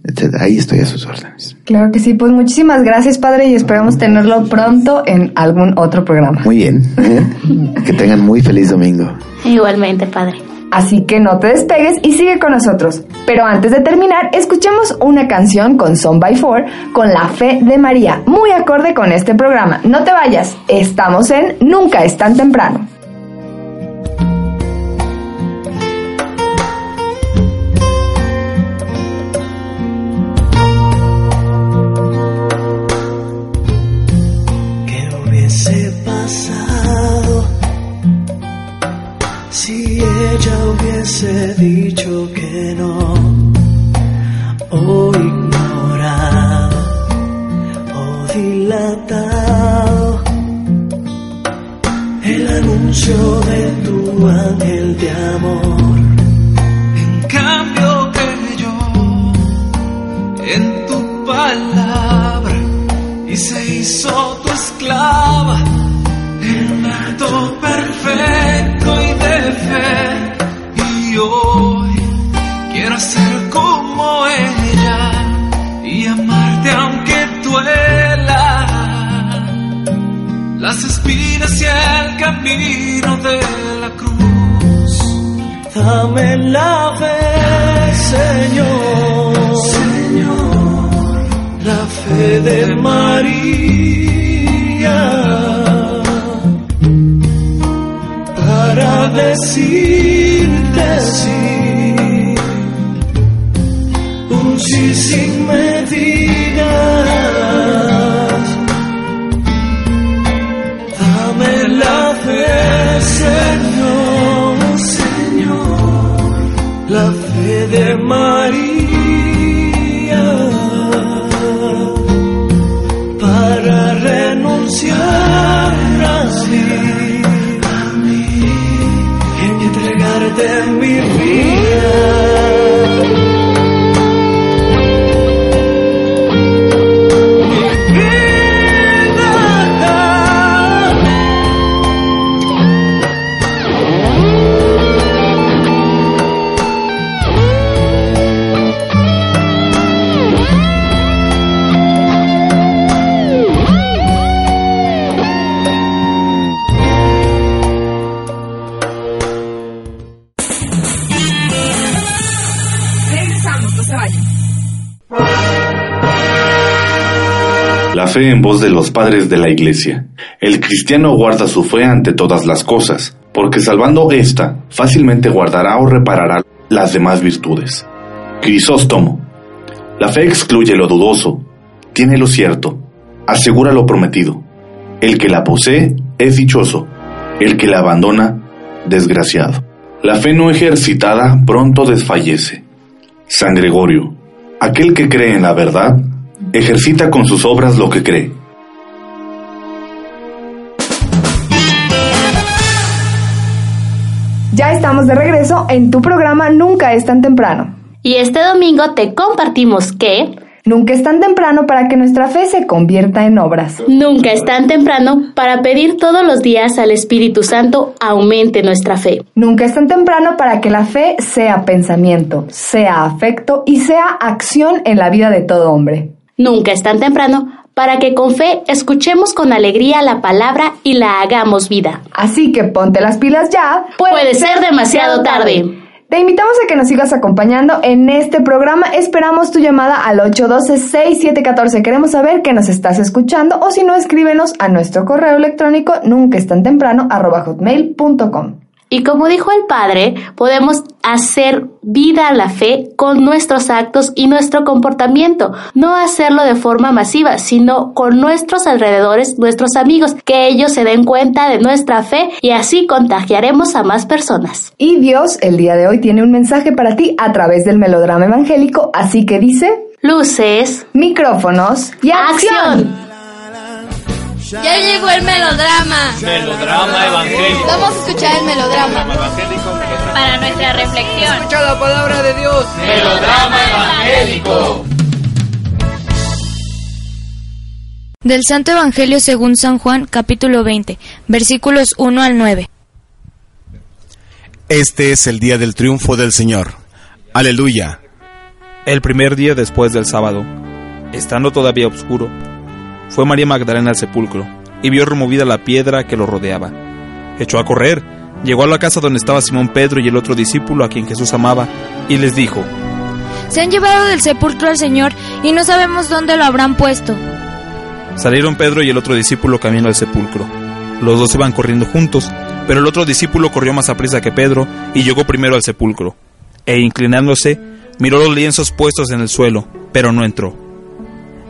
etcétera. Ahí estoy a sus órdenes. Claro que sí, pues muchísimas gracias padre y esperamos tenerlo pronto en algún otro programa. Muy bien, ¿eh? que tengan muy feliz domingo. Igualmente, padre. Así que no te despegues y sigue con nosotros. Pero antes de terminar, escuchemos una canción con Son by Four con la fe de María, muy acorde con este programa. No te vayas, estamos en Nunca es tan temprano. Espinas y el camino de la cruz. Dame la fe, Señor. Señor, la fe de María. Para decirte sí. Un sí sin medidas. De María, para renunciar a mí entregarte mi vida. En voz de los padres de la Iglesia. El cristiano guarda su fe ante todas las cosas, porque salvando esta, fácilmente guardará o reparará las demás virtudes. Crisóstomo. La fe excluye lo dudoso, tiene lo cierto, asegura lo prometido. El que la posee es dichoso, el que la abandona, desgraciado. La fe no ejercitada pronto desfallece. San Gregorio. Aquel que cree en la verdad, ejercita con sus obras lo que cree. Ya estamos de regreso en tu programa Nunca es tan temprano. Y este domingo te compartimos que Nunca es tan temprano para que nuestra fe se convierta en obras. nunca es tan temprano para pedir todos los días al Espíritu Santo aumente nuestra fe. Nunca es tan temprano para que la fe sea pensamiento, sea afecto y sea acción en la vida de todo hombre. Nunca es tan temprano para que con fe escuchemos con alegría la palabra y la hagamos vida. Así que ponte las pilas ya. Puede ser demasiado tarde. Te invitamos a que nos sigas acompañando en este programa. Esperamos tu llamada al 812-6714. Queremos saber que nos estás escuchando o si no, escríbenos a nuestro correo electrónico nunca es tan temprano arroba hotmail.com. Y como dijo el Padre, podemos hacer vida a la fe con nuestros actos y nuestro comportamiento. No hacerlo de forma masiva, sino con nuestros alrededores, nuestros amigos, que ellos se den cuenta de nuestra fe y así contagiaremos a más personas. Y Dios el día de hoy tiene un mensaje para ti a través del melodrama evangélico, así que dice... Luces, Micrófonos y acción. acción. Ya llegó el melodrama. Melodrama evangélico. Vamos a escuchar el melodrama. Para nuestra reflexión. Escucha la palabra de Dios. Melodrama evangélico. Del Santo Evangelio según San Juan, capítulo 20, versículos 1 al 9. Este es el día del triunfo del Señor. Aleluya. El primer día después del sábado, estando todavía oscuro, fue María Magdalena al sepulcro y vio removida la piedra que lo rodeaba. Echó a correr, llegó a la casa donde estaba Simón Pedro y el otro discípulo a quien Jesús amaba, y les dijo, Se han llevado del sepulcro al Señor y no sabemos dónde lo habrán puesto. Salieron Pedro y el otro discípulo camino al sepulcro. Los dos iban corriendo juntos, pero el otro discípulo corrió más aprisa que Pedro y llegó primero al sepulcro. E inclinándose, miró los lienzos puestos en el suelo, pero no entró.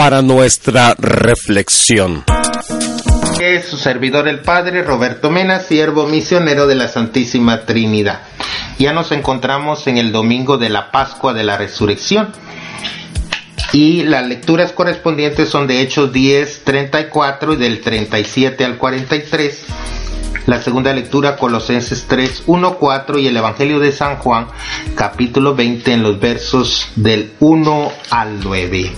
Para nuestra reflexión. Es su servidor el Padre Roberto Mena, siervo misionero de la Santísima Trinidad. Ya nos encontramos en el domingo de la Pascua de la Resurrección y las lecturas correspondientes son de Hechos 10, 34 y del 37 al 43. La segunda lectura Colosenses 3, 1, 4 y el Evangelio de San Juan capítulo 20 en los versos del 1 al 9.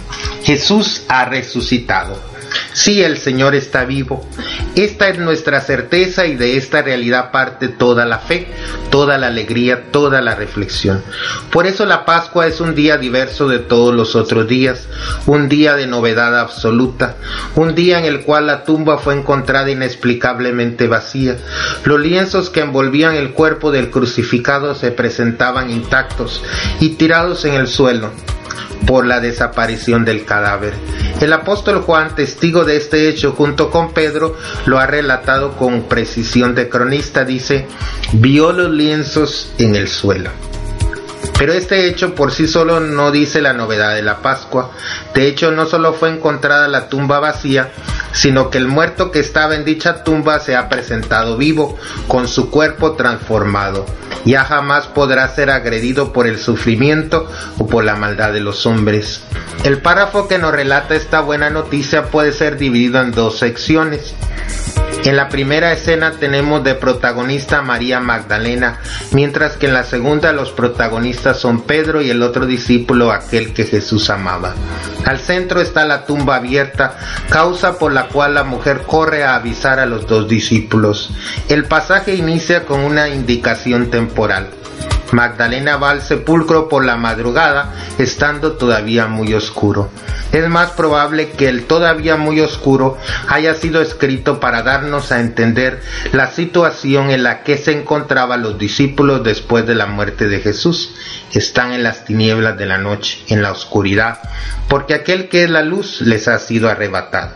Jesús ha resucitado. Sí, el Señor está vivo. Esta es nuestra certeza y de esta realidad parte toda la fe, toda la alegría, toda la reflexión. Por eso la Pascua es un día diverso de todos los otros días, un día de novedad absoluta, un día en el cual la tumba fue encontrada inexplicablemente vacía. Los lienzos que envolvían el cuerpo del crucificado se presentaban intactos y tirados en el suelo por la desaparición del cadáver. El apóstol Juan, testigo de este hecho junto con Pedro, lo ha relatado con precisión de cronista, dice, vio los lienzos en el suelo. Pero este hecho por sí solo no dice la novedad de la Pascua. De hecho, no solo fue encontrada la tumba vacía, sino que el muerto que estaba en dicha tumba se ha presentado vivo, con su cuerpo transformado. Ya jamás podrá ser agredido por el sufrimiento o por la maldad de los hombres. El párrafo que nos relata esta buena noticia puede ser dividido en dos secciones. En la primera escena tenemos de protagonista María Magdalena, mientras que en la segunda los protagonistas son Pedro y el otro discípulo, aquel que Jesús amaba. Al centro está la tumba abierta, causa por la cual la mujer corre a avisar a los dos discípulos. El pasaje inicia con una indicación temporal. Magdalena va al sepulcro por la madrugada, estando todavía muy oscuro. Es más probable que el todavía muy oscuro haya sido escrito para darnos a entender la situación en la que se encontraban los discípulos después de la muerte de Jesús. Están en las tinieblas de la noche, en la oscuridad, porque aquel que es la luz les ha sido arrebatado.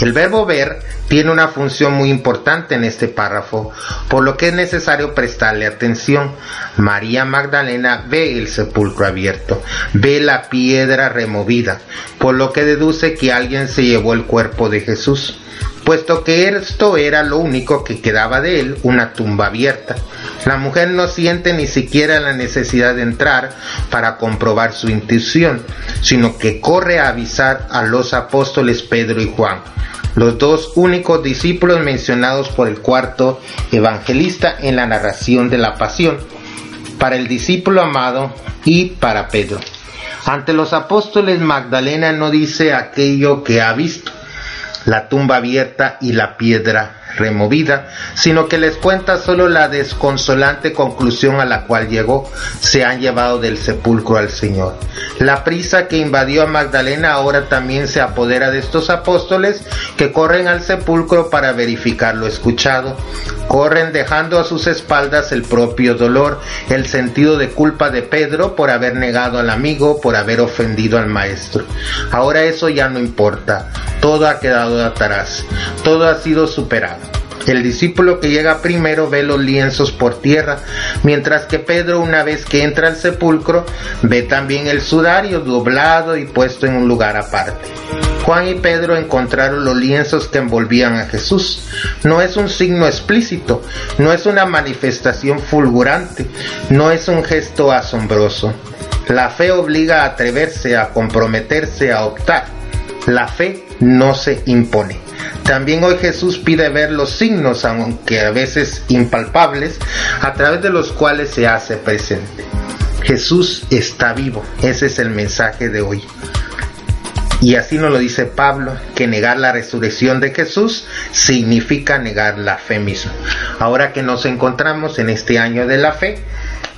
El verbo ver tiene una función muy importante en este párrafo, por lo que es necesario prestarle atención. María Magdalena ve el sepulcro abierto, ve la piedra removida, por lo que deduce que alguien se llevó el cuerpo de Jesús, puesto que esto era lo único que quedaba de él, una tumba abierta. La mujer no siente ni siquiera la necesidad de entrar para comprobar su intuición, sino que corre a avisar a los apóstoles Pedro y Juan los dos únicos discípulos mencionados por el cuarto evangelista en la narración de la pasión, para el discípulo amado y para Pedro. Ante los apóstoles Magdalena no dice aquello que ha visto, la tumba abierta y la piedra removida, sino que les cuenta solo la desconsolante conclusión a la cual llegó, se han llevado del sepulcro al Señor. La prisa que invadió a Magdalena ahora también se apodera de estos apóstoles que corren al sepulcro para verificar lo escuchado. Corren dejando a sus espaldas el propio dolor, el sentido de culpa de Pedro por haber negado al amigo, por haber ofendido al maestro. Ahora eso ya no importa, todo ha quedado atrás, todo ha sido superado. El discípulo que llega primero ve los lienzos por tierra, mientras que Pedro una vez que entra al sepulcro ve también el sudario doblado y puesto en un lugar aparte. Juan y Pedro encontraron los lienzos que envolvían a Jesús. No es un signo explícito, no es una manifestación fulgurante, no es un gesto asombroso. La fe obliga a atreverse, a comprometerse, a optar. La fe no se impone. También hoy Jesús pide ver los signos, aunque a veces impalpables, a través de los cuales se hace presente. Jesús está vivo, ese es el mensaje de hoy. Y así nos lo dice Pablo, que negar la resurrección de Jesús significa negar la fe misma. Ahora que nos encontramos en este año de la fe,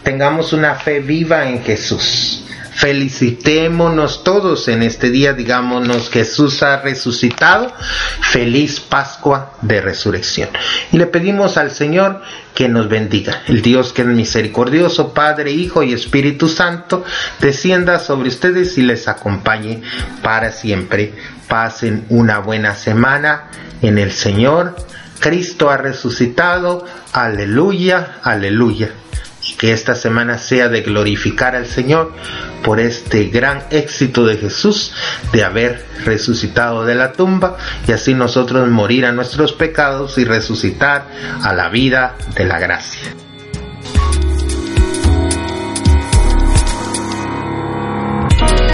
tengamos una fe viva en Jesús. Felicitémonos todos en este día, digámonos Jesús ha resucitado, feliz Pascua de resurrección. Y le pedimos al Señor que nos bendiga. El Dios que es misericordioso, Padre, Hijo y Espíritu Santo, descienda sobre ustedes y les acompañe para siempre. Pasen una buena semana en el Señor. Cristo ha resucitado. Aleluya, aleluya que esta semana sea de glorificar al Señor por este gran éxito de Jesús de haber resucitado de la tumba y así nosotros morir a nuestros pecados y resucitar a la vida de la gracia.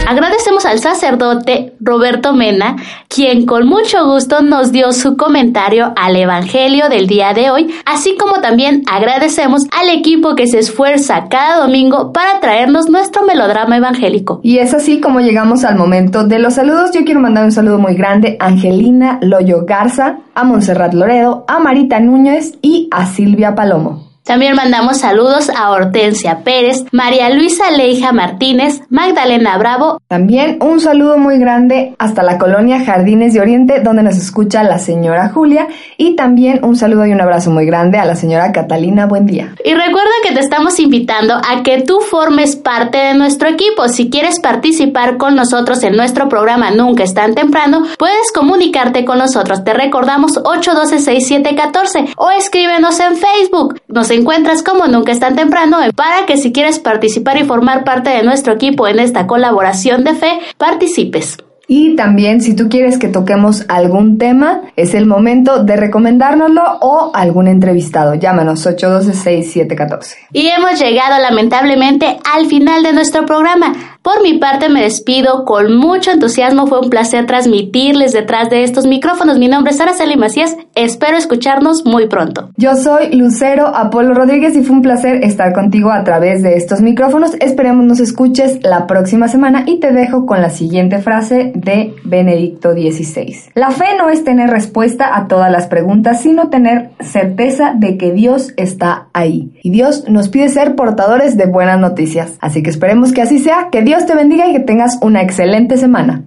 Agradecemos al sacerdote Roberto Mena, quien con mucho gusto nos dio su comentario al Evangelio del día de hoy, así como también agradecemos al equipo que se esfuerza cada domingo para traernos nuestro melodrama evangélico. Y es así como llegamos al momento de los saludos. Yo quiero mandar un saludo muy grande a Angelina Loyo Garza, a Montserrat Loredo, a Marita Núñez y a Silvia Palomo. También mandamos saludos a Hortensia Pérez, María Luisa Leija Martínez, Magdalena Bravo. También un saludo muy grande hasta la colonia Jardines de Oriente, donde nos escucha la señora Julia. Y también un saludo y un abrazo muy grande a la señora Catalina. Buen día. Y recuerda que te estamos invitando a que tú formes parte de nuestro equipo. Si quieres participar con nosotros en nuestro programa Nunca es tan temprano, puedes comunicarte con nosotros. Te recordamos 812-6714 o escríbenos en Facebook. Nos encuentras como nunca es tan temprano para que si quieres participar y formar parte de nuestro equipo en esta colaboración de fe, participes. Y también si tú quieres que toquemos algún tema, es el momento de recomendárnoslo o algún entrevistado. Llámanos 812-6714. Y hemos llegado lamentablemente al final de nuestro programa. Por mi parte me despido con mucho entusiasmo. Fue un placer transmitirles detrás de estos micrófonos. Mi nombre es Araceli Macías. Espero escucharnos muy pronto. Yo soy Lucero Apolo Rodríguez y fue un placer estar contigo a través de estos micrófonos. Esperemos nos escuches la próxima semana y te dejo con la siguiente frase de Benedicto XVI. La fe no es tener respuesta a todas las preguntas, sino tener certeza de que Dios está ahí. Y Dios nos pide ser portadores de buenas noticias. Así que esperemos que así sea. Que Dios te bendiga y que tengas una excelente semana.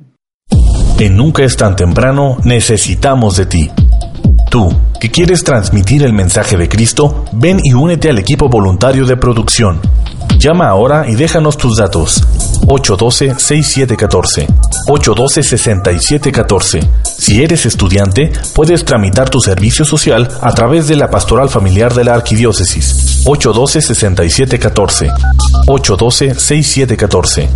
En Nunca es tan temprano, necesitamos de ti. Tú, que quieres transmitir el mensaje de Cristo, ven y únete al equipo voluntario de producción. Llama ahora y déjanos tus datos. 812-6714. 812-6714. Si eres estudiante, puedes tramitar tu servicio social a través de la Pastoral Familiar de la Arquidiócesis. 812-6714. 812-6714.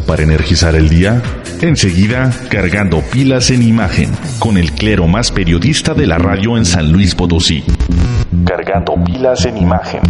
Para energizar el día? Enseguida, cargando pilas en imagen, con el clero más periodista de la radio en San Luis Potosí. Cargando pilas en imagen.